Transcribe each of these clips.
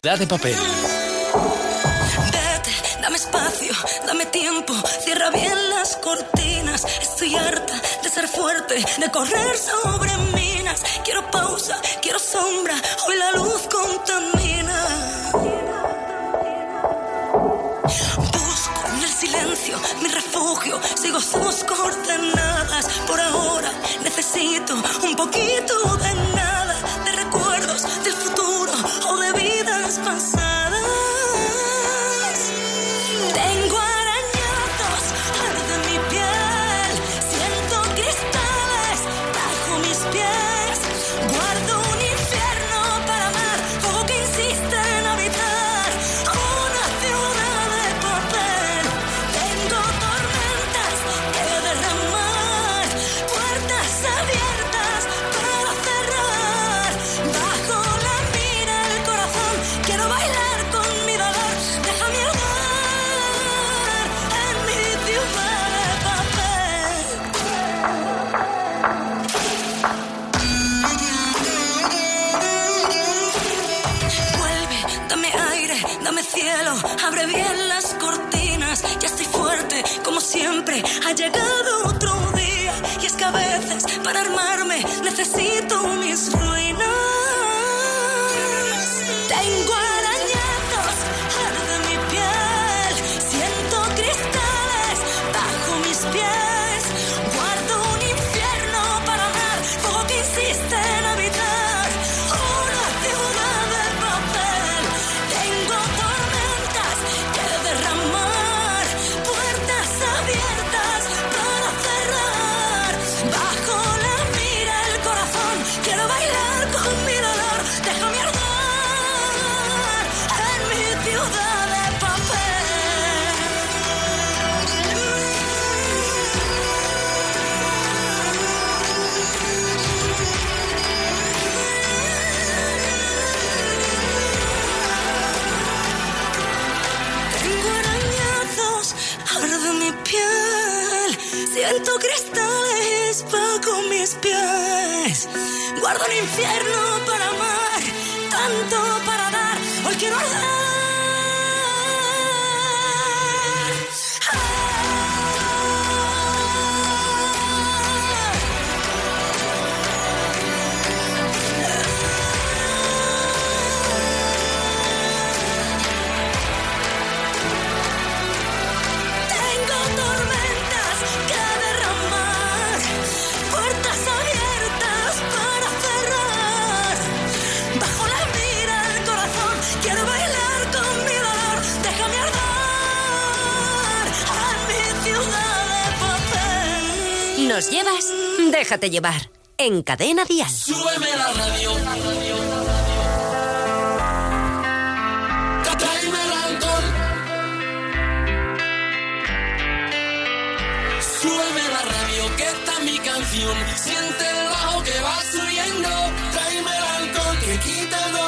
De papel. Vete, dame espacio, dame tiempo, cierra bien las cortinas. Estoy harta de ser fuerte, de correr sobre minas. Quiero pausa, quiero sombra, hoy la luz contamina. Busco en el silencio mi refugio, sigo sus coordenadas. Por ahora necesito un poquito de nada. passar. ha llegado otro día y es que a veces para armarme necesito mis pies. Guardo el infierno para amar, tanto para dar. Hoy quiero arder. los llevas, déjate llevar. En Cadena Dial. Súbeme la radio. La radio. Tráeme el alcohol. Súbeme la radio, que está mi canción. Siente el bajo que va subiendo. Tráeme el alcohol, que quita el dolor.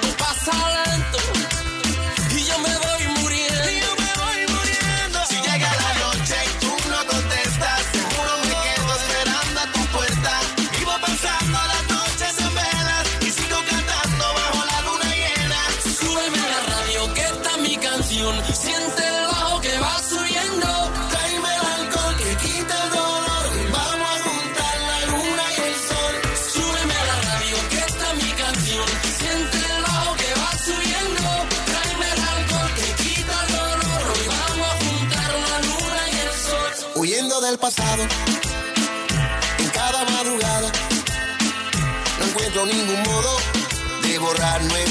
runway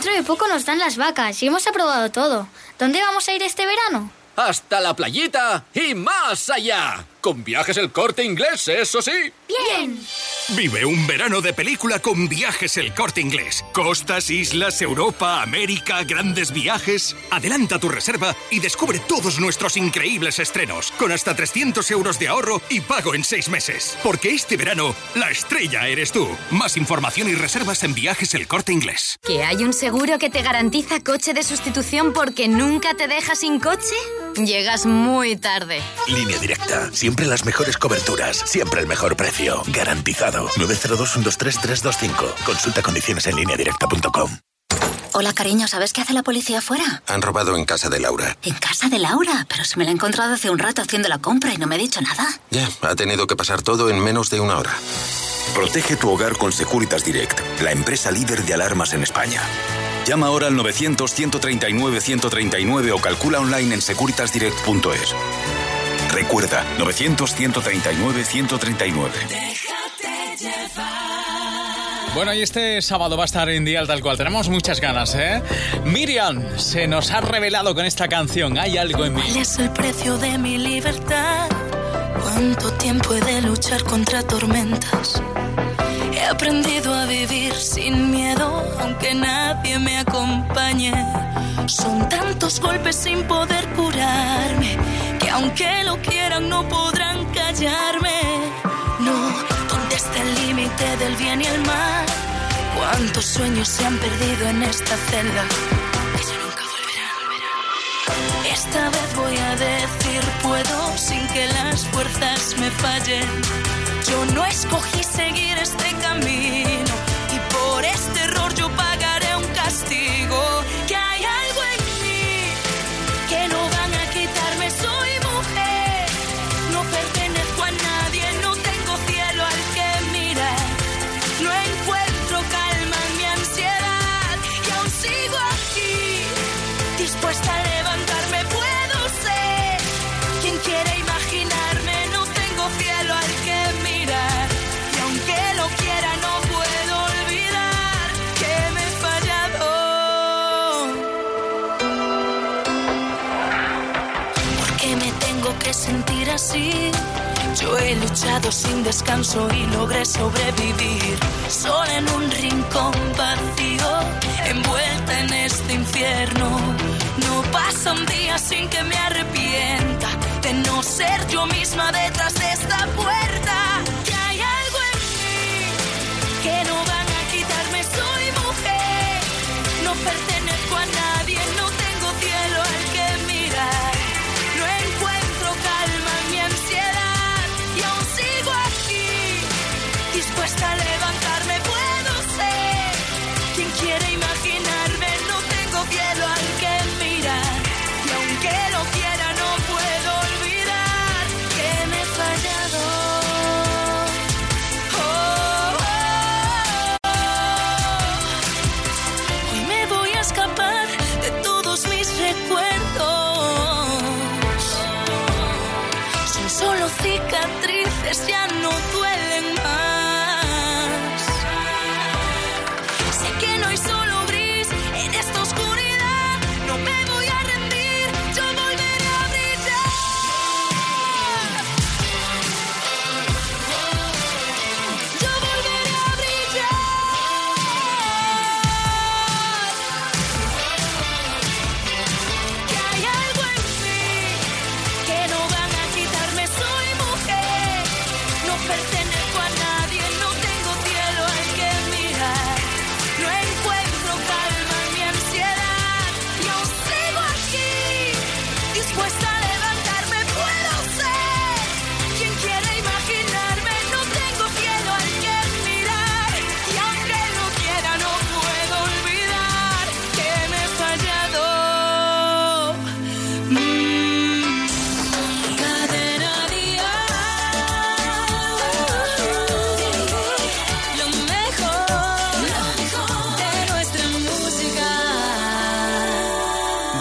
dentro de poco nos dan las vacas y hemos aprobado todo. ¿Dónde vamos a ir este verano? Hasta la playita y más allá. Con viajes el corte inglés, eso sí. ¡Bien! Vive un verano de película con viajes el corte inglés. Costas, islas, Europa, América, grandes viajes. Adelanta tu reserva y descubre todos nuestros increíbles estrenos, con hasta 300 euros de ahorro y pago en seis meses. Porque este verano, la estrella eres tú. Más información y reservas en viajes el corte inglés. ¿Que hay un seguro que te garantiza coche de sustitución porque nunca te deja sin coche? Llegas muy tarde. Línea directa. Siempre las mejores coberturas. Siempre el mejor precio. Garantizado. 902-123-325. Consulta condiciones en lineadirecta.com. Hola, cariño, ¿sabes qué hace la policía afuera? Han robado en casa de Laura. En casa de Laura, pero se me la he encontrado hace un rato haciendo la compra y no me ha dicho nada. Ya, ha tenido que pasar todo en menos de una hora. Protege tu hogar con Securitas Direct, la empresa líder de alarmas en España. Llama ahora al 900-139-139 o calcula online en securitasdirect.es. Recuerda, 900-139-139. Bueno, y este sábado va a estar en Dial tal cual. Tenemos muchas ganas, ¿eh? Miriam se nos ha revelado con esta canción. Hay algo en mí. ¿Cuál es el precio de mi libertad? ¿Cuánto tiempo he de luchar contra tormentas? He aprendido a vivir sin miedo, aunque nadie me acompañe. Son tantos golpes sin poder curarme, que aunque lo quieran no podrán callarme. No, ¿dónde está el límite del bien y el mal? ¿Cuántos sueños se han perdido en esta celda? Que nunca volverán. Esta vez voy a decir puedo sin que las fuerzas me fallen. Yo no escogí seguir este camino así? Yo he luchado sin descanso y logré sobrevivir. Sola en un rincón vacío, envuelta en este infierno. No pasa un día sin que me arrepienta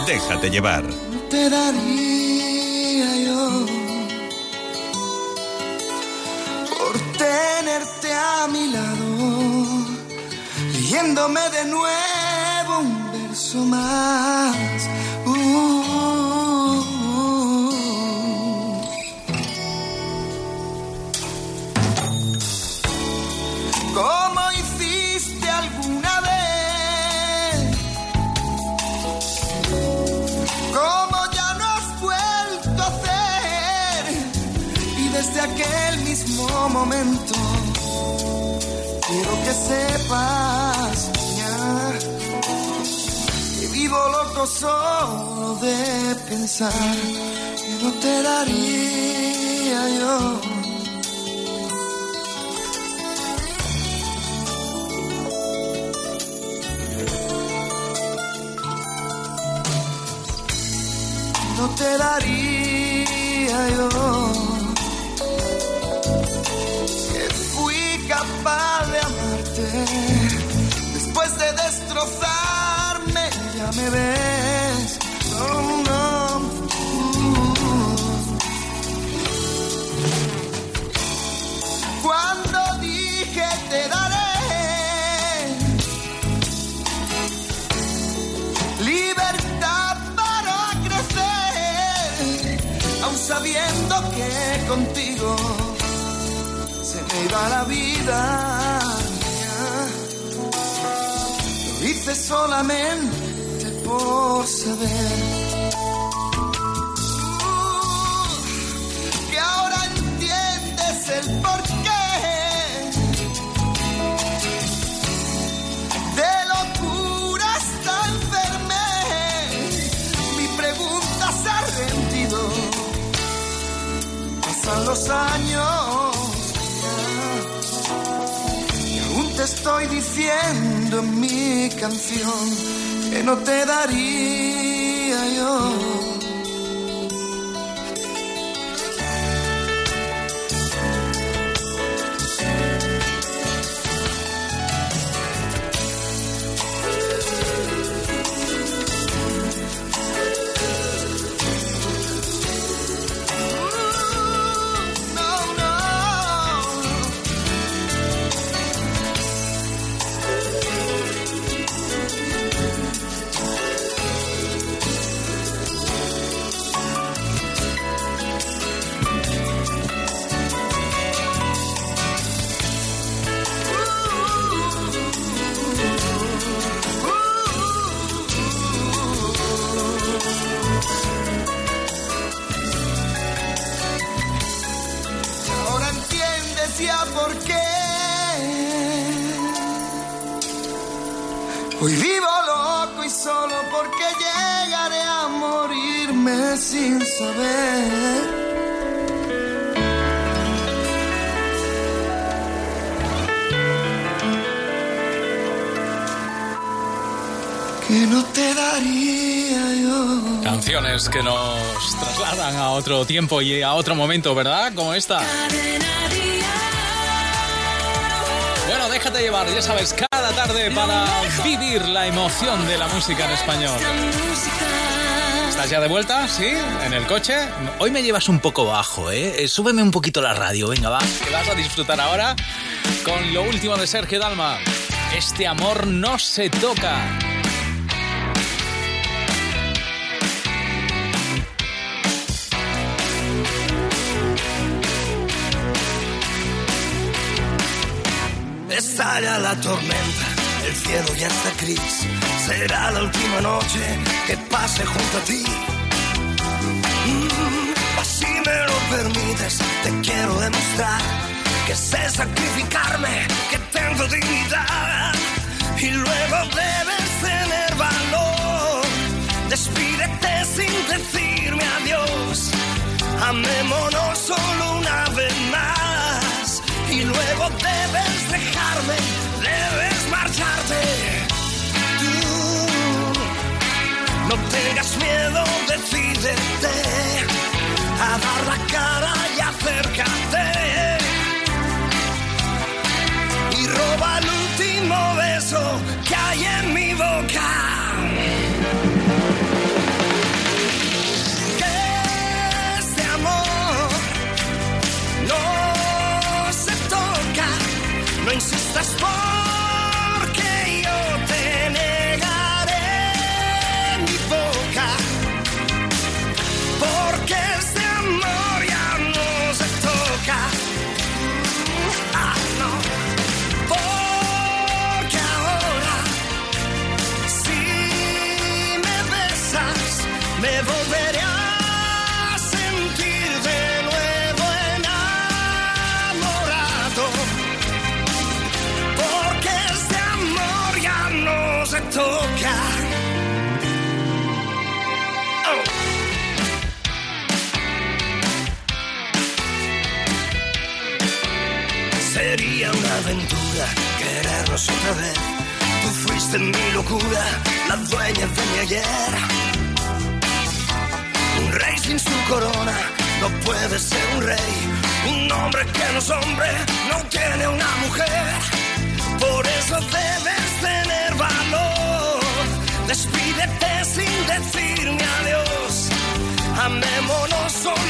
Déjate llevar. te daría yo por tenerte a mi lado, leyéndome de nuevo un verso más. Momento quiero que sepas, niña, que vivo loco solo de pensar que no te daría yo. no te daría capaz de amarte después de destrozarme, ya me ves. No, no. Cuando dije te daré libertad para crecer, aun sabiendo que contigo me iba la vida. Lo hice solamente por saber. Uh, el porqué de locura hasta enfermé. Mi pregunta se ha rendido. Pasan los años estoy diciendo en mi canción que no te daría yo. Canciones que nos trasladan a otro tiempo y a otro momento, ¿verdad? Como esta. Bueno, déjate llevar, ya sabes, cada tarde para vivir la emoción de la música en español. ¿Estás ya de vuelta? ¿Sí? ¿En el coche? Hoy me llevas un poco bajo, ¿eh? Eh, Súbeme un poquito la radio, venga, va. Que vas a disfrutar ahora con lo último de Sergio Dalma. Este amor no se toca. Estalla la tormenta, el cielo ya está gris. Será la última noche que pase junto a ti. Mm, así me lo permites, te quiero demostrar que sé sacrificarme, que tengo dignidad. Y luego debes tener valor. Despídete sin decirme adiós. Amémonos solo una vez más. Y luego debes dejarme, debes marcharte. Tú no tengas miedo, decídete a dar la cara y acércate. Y roba el último beso que hay en mi boca. That's fine! Puede ser un rey. Un hombre que no es hombre no tiene una mujer. Por eso debes tener valor. Despídete sin decirme adiós. Amémonos solo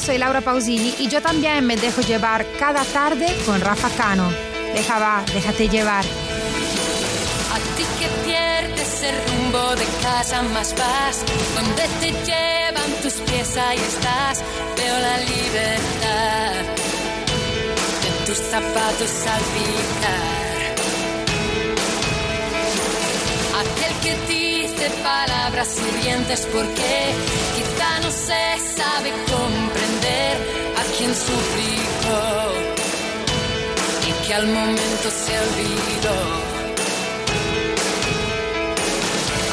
Soy Laura Pausini y yo también me dejo llevar cada tarde con Rafa Cano. Deja va, déjate llevar. A ti que pierdes el rumbo de casa más vas, donde te llevan tus pies ahí estás, veo la libertad de tus zapatos al. Aquel que dice palabras hirientes porque quizá no se sabe quien suplicó y que al momento se olvidó.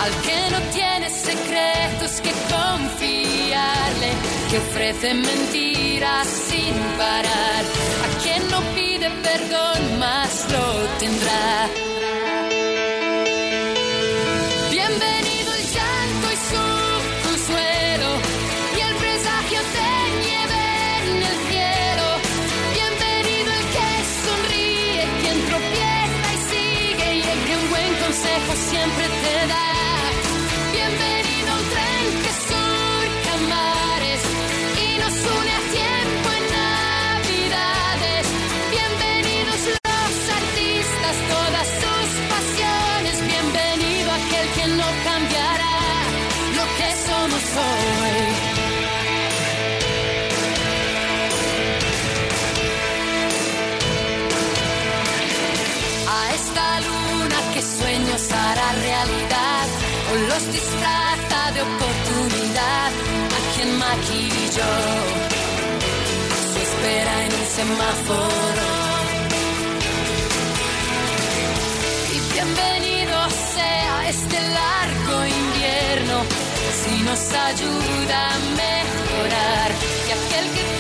Al que no tiene secretos que confiarle, que ofrece mentiras sin parar. A quien no pide perdón más lo tendrá. Maquilló su espera en un semáforo. Y bienvenido sea este largo invierno si nos ayuda a mejorar y aquel que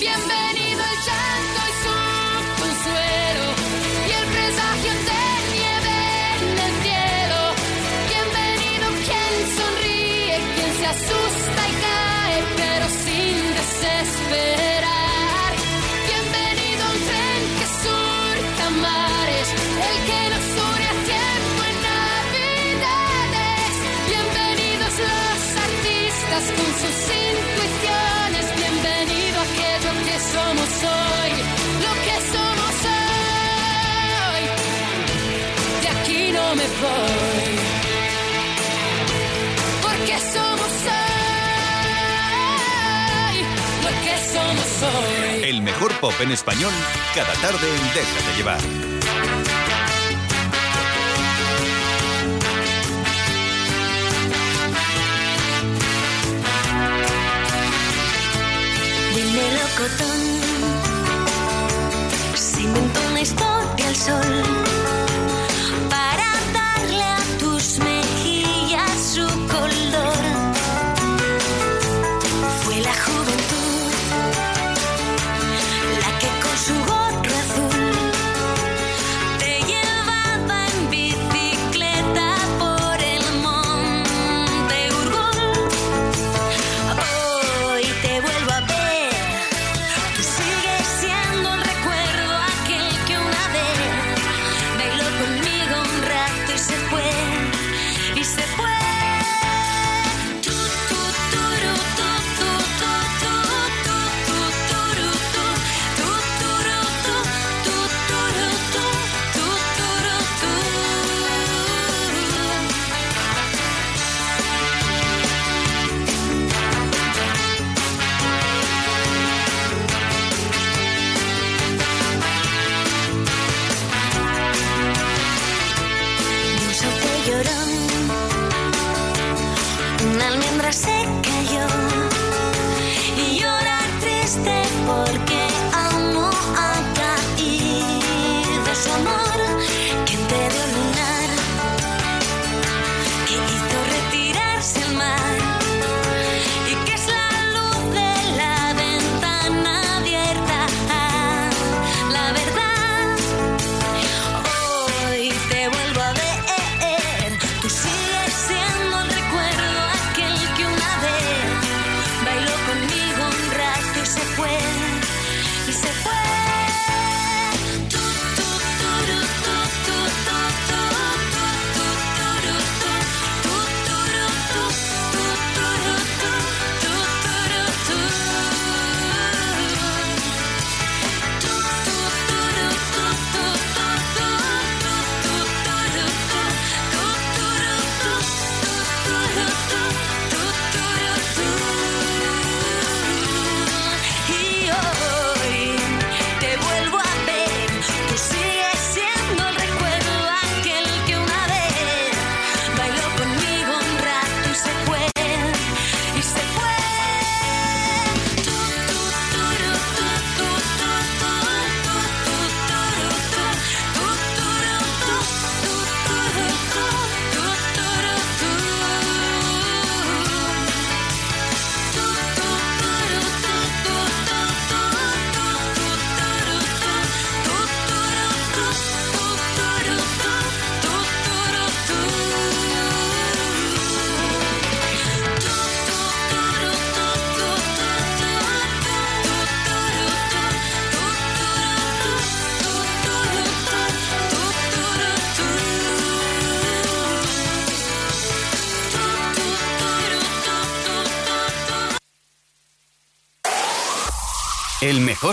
Bienvenido el llanto y su consuelo y el presagio de nieve en el cielo. Bienvenido quien sonríe, quien se asusta. mejor pop en español cada tarde en Déjate llevar. Dime locotón, si invento una historia al sol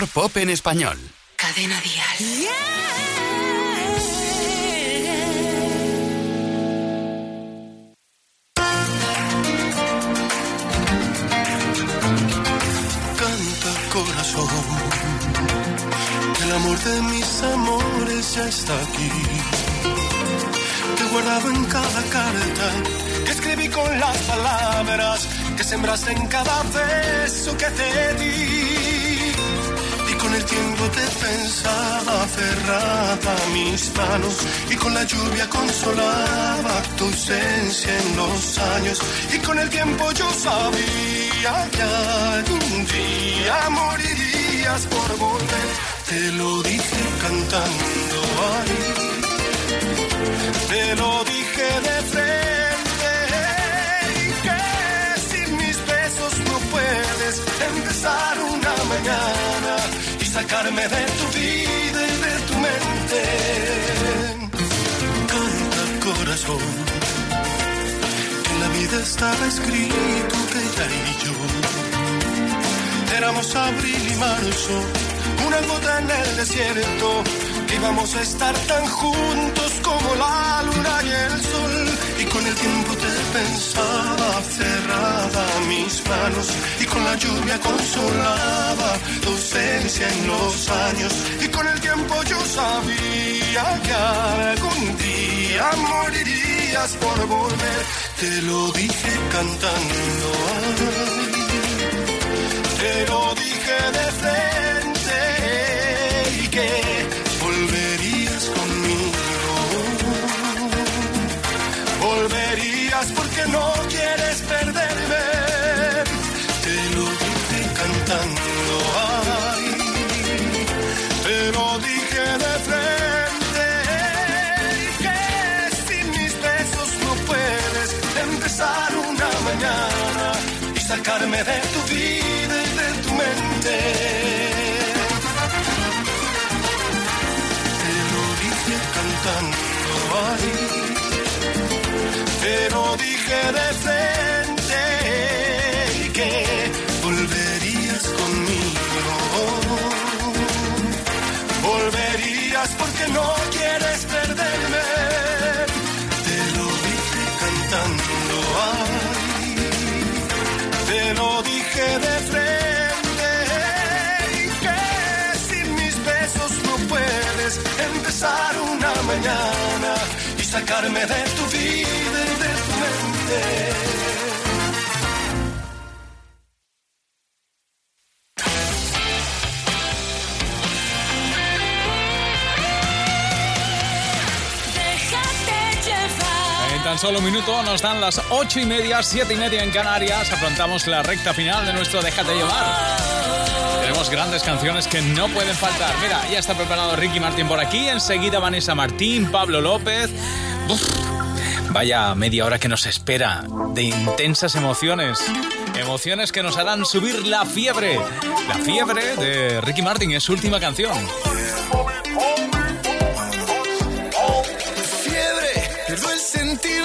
pop en español. Cadena Díaz. Canta corazón, el amor de mis amores ya está aquí. Te guardaba en cada carta que escribí con las palabras que sembraste en cada beso que te di con el tiempo te pensaba cerrada mis manos y con la lluvia consolaba tu ausencia en los años y con el tiempo yo sabía que algún día morirías por volver. Te lo dije cantando ahí, te lo dije de frente y que sin mis besos no puedes empezar una mañana sacarme de tu vida y de tu mente. Canta corazón en la vida estaba escrito que ella y yo éramos abril y marzo, una gota en el desierto, íbamos a estar tan juntos como la luna y el sol. Y con el tiempo te pensaba cerrada mis manos, y con la lluvia consolaba tu ausencia en los años. Y con el tiempo yo sabía que algún día morirías por volver. Te lo dije cantando. te lo dije de frente y sacarme de tu vida y de tu mente. Te lo dije cantando ahí, te lo dije de frente mañana y sacarme de tu vida y de tu mente. Déjate llevar. En tan solo un minuto nos dan las ocho y media, siete y media en Canarias. Afrontamos la recta final de nuestro Déjate llevar. Grandes canciones que no pueden faltar. Mira, ya está preparado Ricky Martín por aquí. Enseguida Vanessa Martín, Pablo López. Vaya media hora que nos espera de intensas emociones. Emociones que nos harán subir la fiebre. La fiebre de Ricky Martin es su última canción.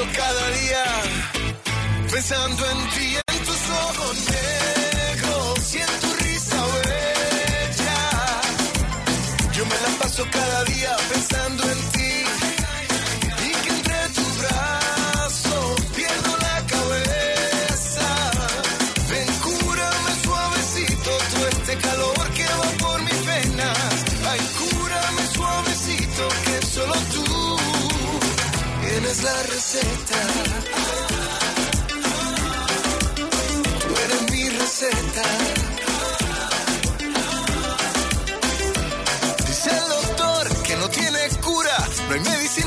cada día pensando en ti,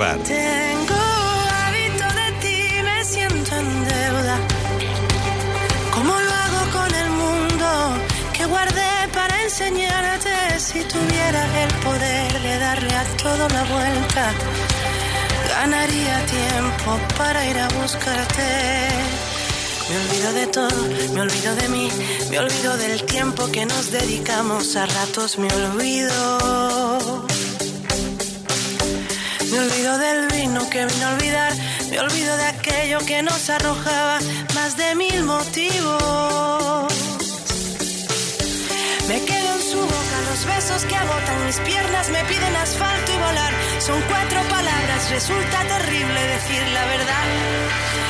Tengo hábito de ti, me siento en deuda. ¿Cómo lo hago con el mundo que guardé para enseñarte? Si tuviera el poder de darle a todo la vuelta, ganaría tiempo para ir a buscarte. Me olvido de todo, me olvido de mí, me olvido del tiempo que nos dedicamos, a ratos me olvido. Me olvido del vino que vino a olvidar, me olvido de aquello que nos arrojaba más de mil motivos. Me quedo en su boca, los besos que agotan mis piernas me piden asfalto y volar. Son cuatro palabras, resulta terrible decir la verdad.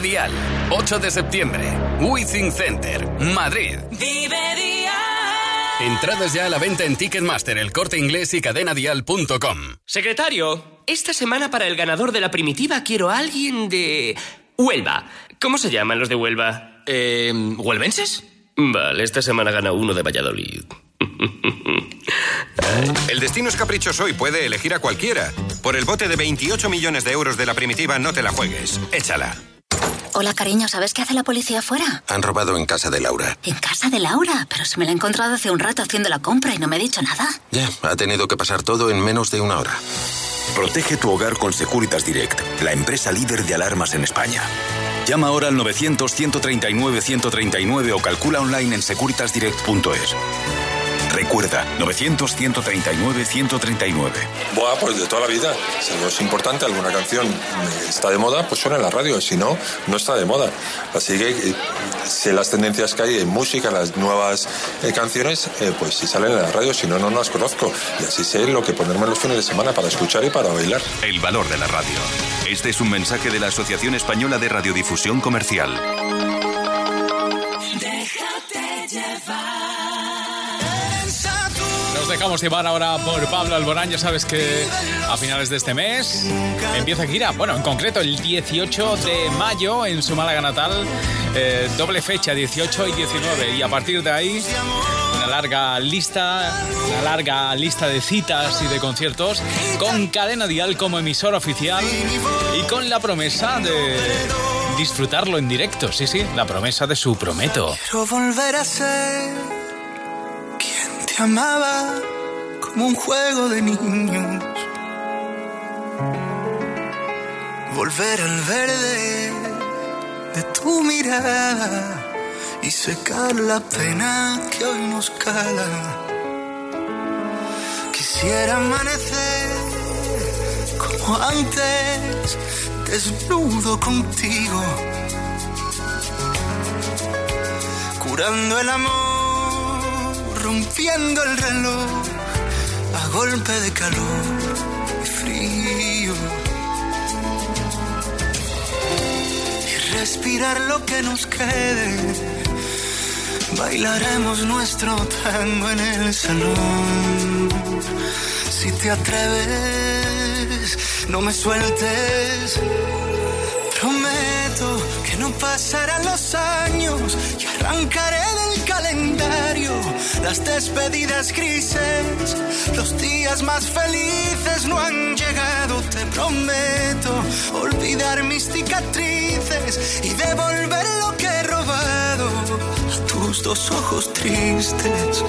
Vive Dial. 8 de septiembre. Wizzing Center, Madrid. Vive Dial. Entradas ya a la venta en Ticketmaster, el corte inglés y cadenadial.com. Secretario, esta semana para el ganador de la primitiva quiero a alguien de. Huelva. ¿Cómo se llaman los de Huelva? Eh, ¿Huelvenses? Vale, esta semana gana uno de Valladolid. El destino es caprichoso y puede elegir a cualquiera. Por el bote de 28 millones de euros de la primitiva, no te la juegues. Échala. Hola, cariño, ¿sabes qué hace la policía afuera? Han robado en casa de Laura. En casa de Laura, pero se me la he encontrado hace un rato haciendo la compra y no me ha dicho nada. Ya, ha tenido que pasar todo en menos de una hora. Protege tu hogar con Securitas Direct, la empresa líder de alarmas en España. Llama ahora al 900-139-139 o calcula online en securitasdirect.es. Recuerda, 900-139-139. Buah, pues de toda la vida. Si algo es importante, alguna canción está de moda, pues suena en la radio. Si no, no está de moda. Así que eh, sé las tendencias que hay en música, las nuevas eh, canciones, eh, pues si salen en la radio, si no, no las conozco. Y así sé lo que ponerme los fines de semana para escuchar y para bailar. El valor de la radio. Este es un mensaje de la Asociación Española de Radiodifusión Comercial. Dejamos llevar ahora por Pablo Alborán. Ya sabes que a finales de este mes empieza gira. Bueno, en concreto el 18 de mayo en su Málaga natal. eh, doble fecha, 18 y 19. Y a partir de ahí, una larga lista, una larga lista de citas y de conciertos con Cadena Dial como emisora oficial y con la promesa de disfrutarlo en directo. Sí, sí, la promesa de su prometo. Amaba como un juego de niños. Volver al verde de tu mirada y secar la pena que hoy nos cala. Quisiera amanecer como antes, desnudo contigo curando el amor, rompiendo el reloj a golpe de calor y frío. Y respirar lo que nos quede, bailaremos nuestro tango en el salón. Si te atreves, no me sueltes. Pasarán los años y arrancaré del calendario las despedidas grises. Los días más felices no han llegado, te prometo olvidar mis cicatrices y devolver lo que he robado a tus dos ojos tristes.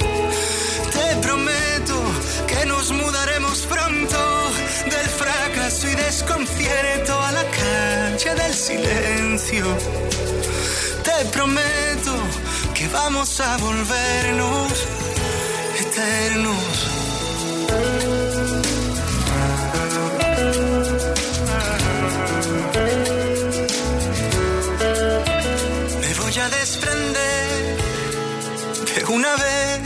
Te prometo que nos mudaremos pronto del fracaso y desconcierto a la del silencio. Te prometo que vamos a volvernos eternos. Me voy a desprender de una vez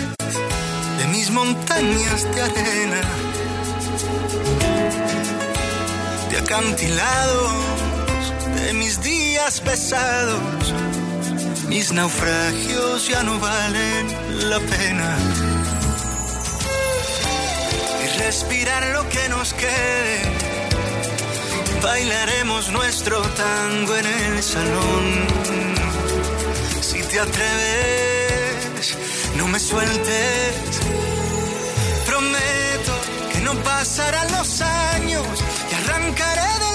de mis montañas de arena, de acantilados, de mis días pesados. Mis naufragios ya no valen la pena. Y respirar lo que nos quede. Bailaremos nuestro tango en el salón. Si te atreves, no me sueltes. Prometo que no pasarán los años y arrancaré del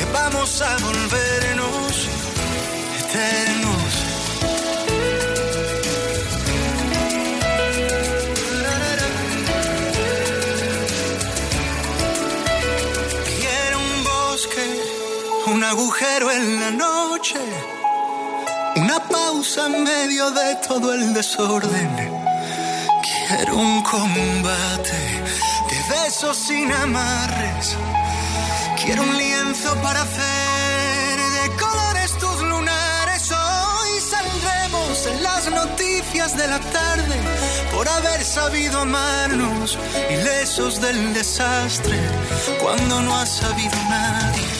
que vamos a volvernos eternos. Quiero un bosque, un agujero en la noche, una pausa en medio de todo el desorden. Quiero un combate de besos sin amarres. Quiero un lienzo para hacer de colores tus lunares. Hoy saldremos en las noticias de la tarde por haber sabido amarnos, ilesos del desastre, cuando no ha sabido nadie.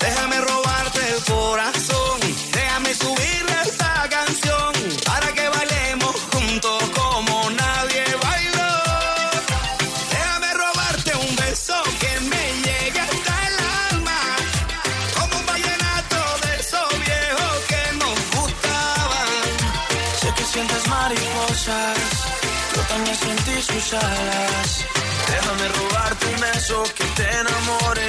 Déjame robarte el corazón, déjame subirle esta canción para que bailemos juntos como nadie bailó. Déjame robarte un beso que me llegue hasta el alma, como un vallenato de esos viejos que nos gustaban. Sé que sientes mariposas, yo también sentí sus alas. Déjame robarte un beso que te enamore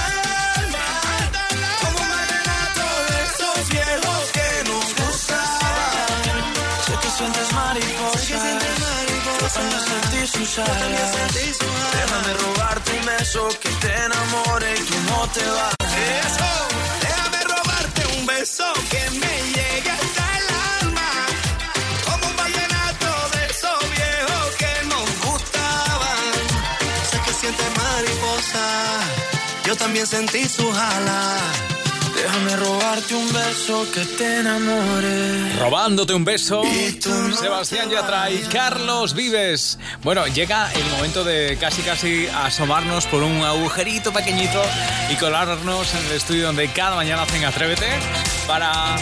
Sé que sientes mariposas, yo también sentí sus alas. Déjame robarte un beso que te enamore y tú no te vayas. Eso, déjame robarte un beso que me llegue hasta el alma. Como un vallenato de esos viejos que nos gustaban. Sé que sientes mariposa, yo también sentí sus alas. Déjame robarte un beso que te enamore. Robándote un beso, Sebastián Yatra y Carlos Vives. Bueno, llega el momento de casi casi asomarnos por un agujerito pequeñito y colarnos en el estudio donde cada mañana hacen Atrévete para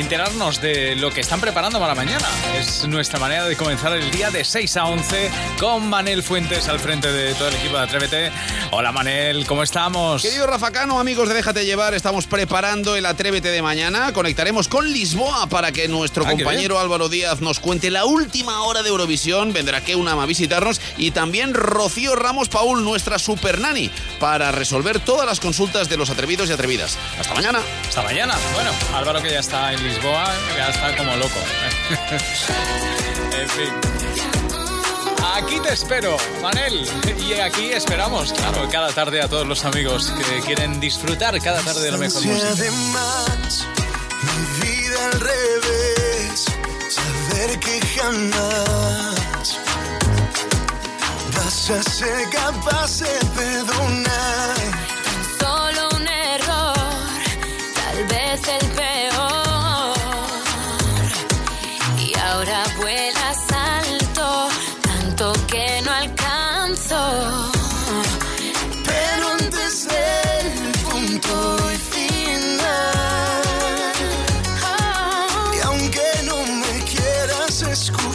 enterarnos de lo que están preparando para mañana. Es nuestra manera de comenzar el día de 6 a 11 con Manel Fuentes al frente de todo el equipo de Atrévete. Hola Manel, ¿cómo estamos? Querido Rafa Cano, amigos de Déjate Llevar, estamos preparando el Atrévete de mañana. Conectaremos con Lisboa para que nuestro Ah, compañero Álvaro Díaz nos cuente la última hora de Eurovisión. Vendrá Keunam a visitarnos y también Rocío Ramos Paul, nuestra super nani, para resolver todas las consultas de los atrevidos y atrevidas. Hasta mañana. Hasta mañana. Bueno, Álvaro que ya está en Lisboa, ya está como loco. en fin. Aquí te espero, Manel. Y aquí esperamos, claro, cada tarde a todos los amigos que quieren disfrutar cada tarde de la mejor Si música. además mi vida al revés, saber que jamás vas a ser capaz de perdonar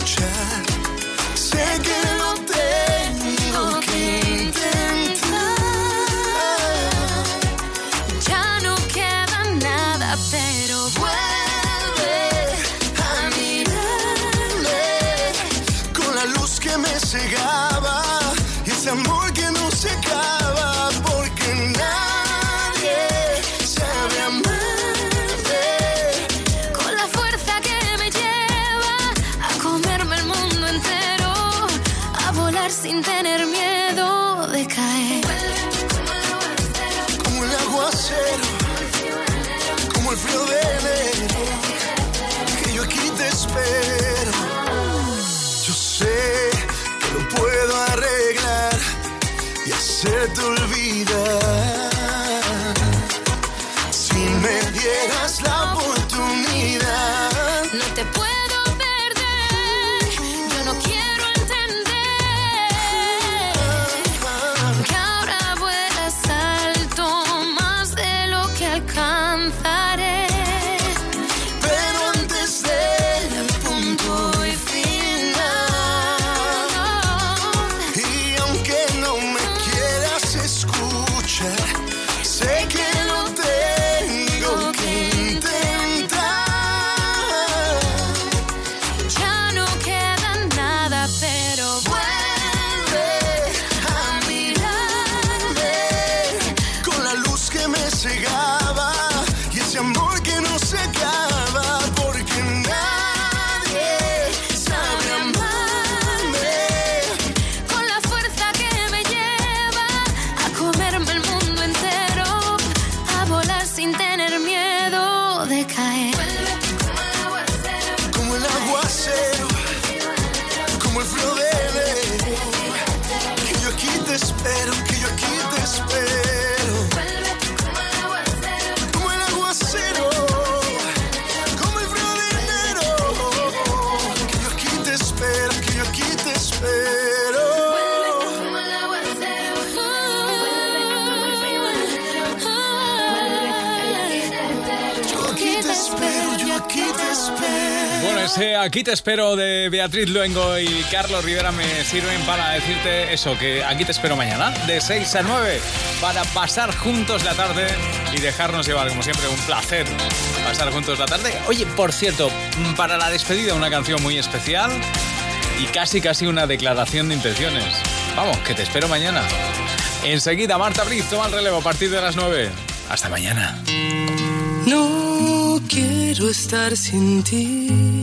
luchar. Sé que aquí te espero de Beatriz Luengo y Carlos Rivera me sirven para decirte eso, que aquí te espero mañana, de 6 a 9, para pasar juntos la tarde y dejarnos llevar, como siempre, un placer pasar juntos la tarde. Oye, por cierto, para la despedida una canción muy especial y casi casi una declaración de intenciones. Vamos, que te espero mañana. Enseguida, Marta Briz toma el relevo a partir de las 9. Hasta mañana. No quiero estar sin ti.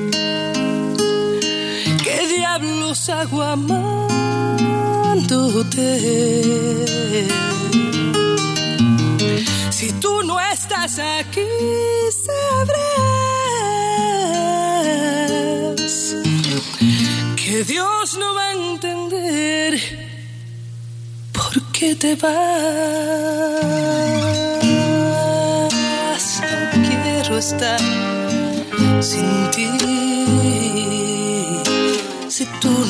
diablos hago amándote. Si tú no estás aquí, sabrás que Dios no va a entender por qué te vas. No quiero estar sin ti.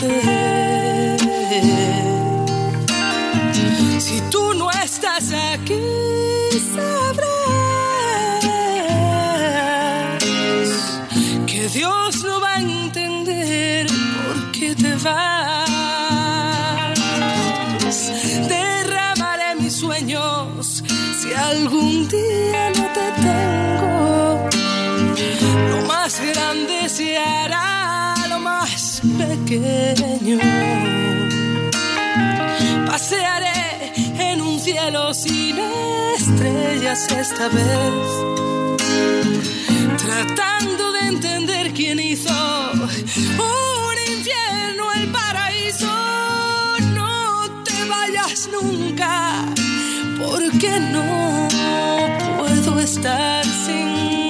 Si tú no estás aquí, sabrás que Dios no va a entender por qué te vas. Derramaré mis sueños si algún día no te tengo. Lo más grande se hará pequeño. Pasearé en un cielo sin estrellas esta vez, tratando de entender quién hizo un infierno, el paraíso. No te vayas nunca, porque no puedo estar sin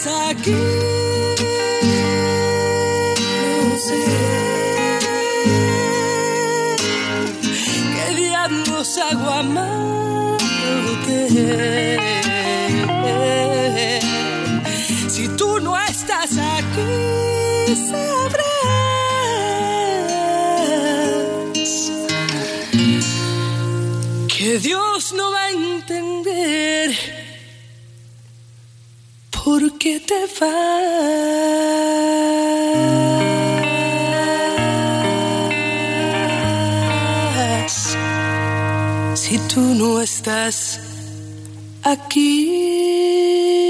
estás aquí, no sé. ¿Qué diablos amándote? Si tú no estás aquí, sabrás que Dios no va a qué te vas. Si tú no estás aquí.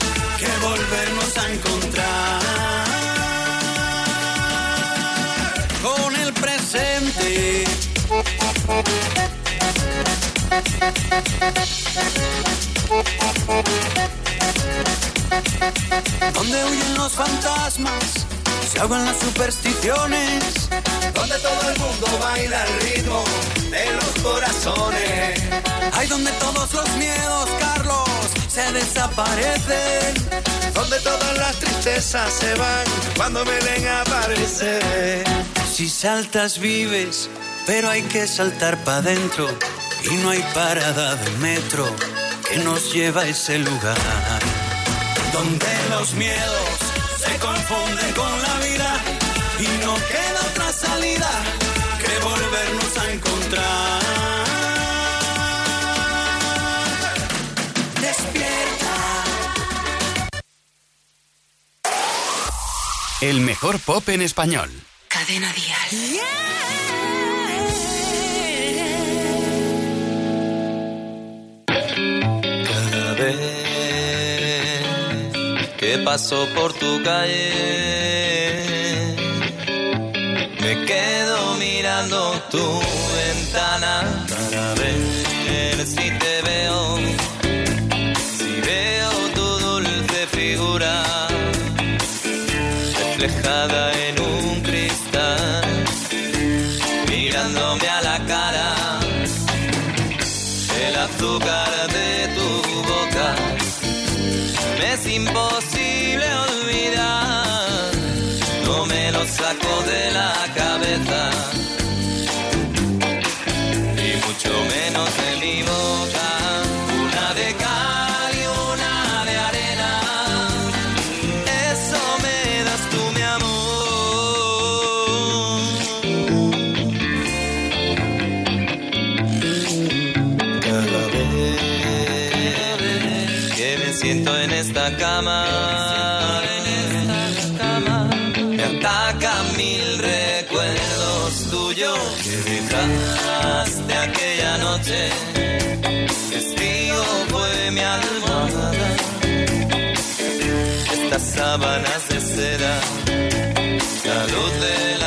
Donde huyen los fantasmas, se ahogan las supersticiones. Donde todo el mundo baila al ritmo de los corazones. Hay donde todos los miedos, Carlos, se desaparecen. Donde todas las tristezas se van cuando Belén aparece. Si saltas vives, pero hay que saltar para adentro. Y no hay parada de metro que nos lleva a ese lugar. Donde los miedos se confunden con la vida y no queda otra salida que volvernos a encontrar. Despierta. El mejor pop en español. Cadena Dial. Cada que pasó por tu calle. Me quedo mirando tu ventana para ver si te veo, si veo tu dulce figura reflejada en siento en esta cama. Me atacan mil recuerdos tuyos que dejaste aquella noche. Testigo fue mi almohada. Estas sábanas de seda, la luz del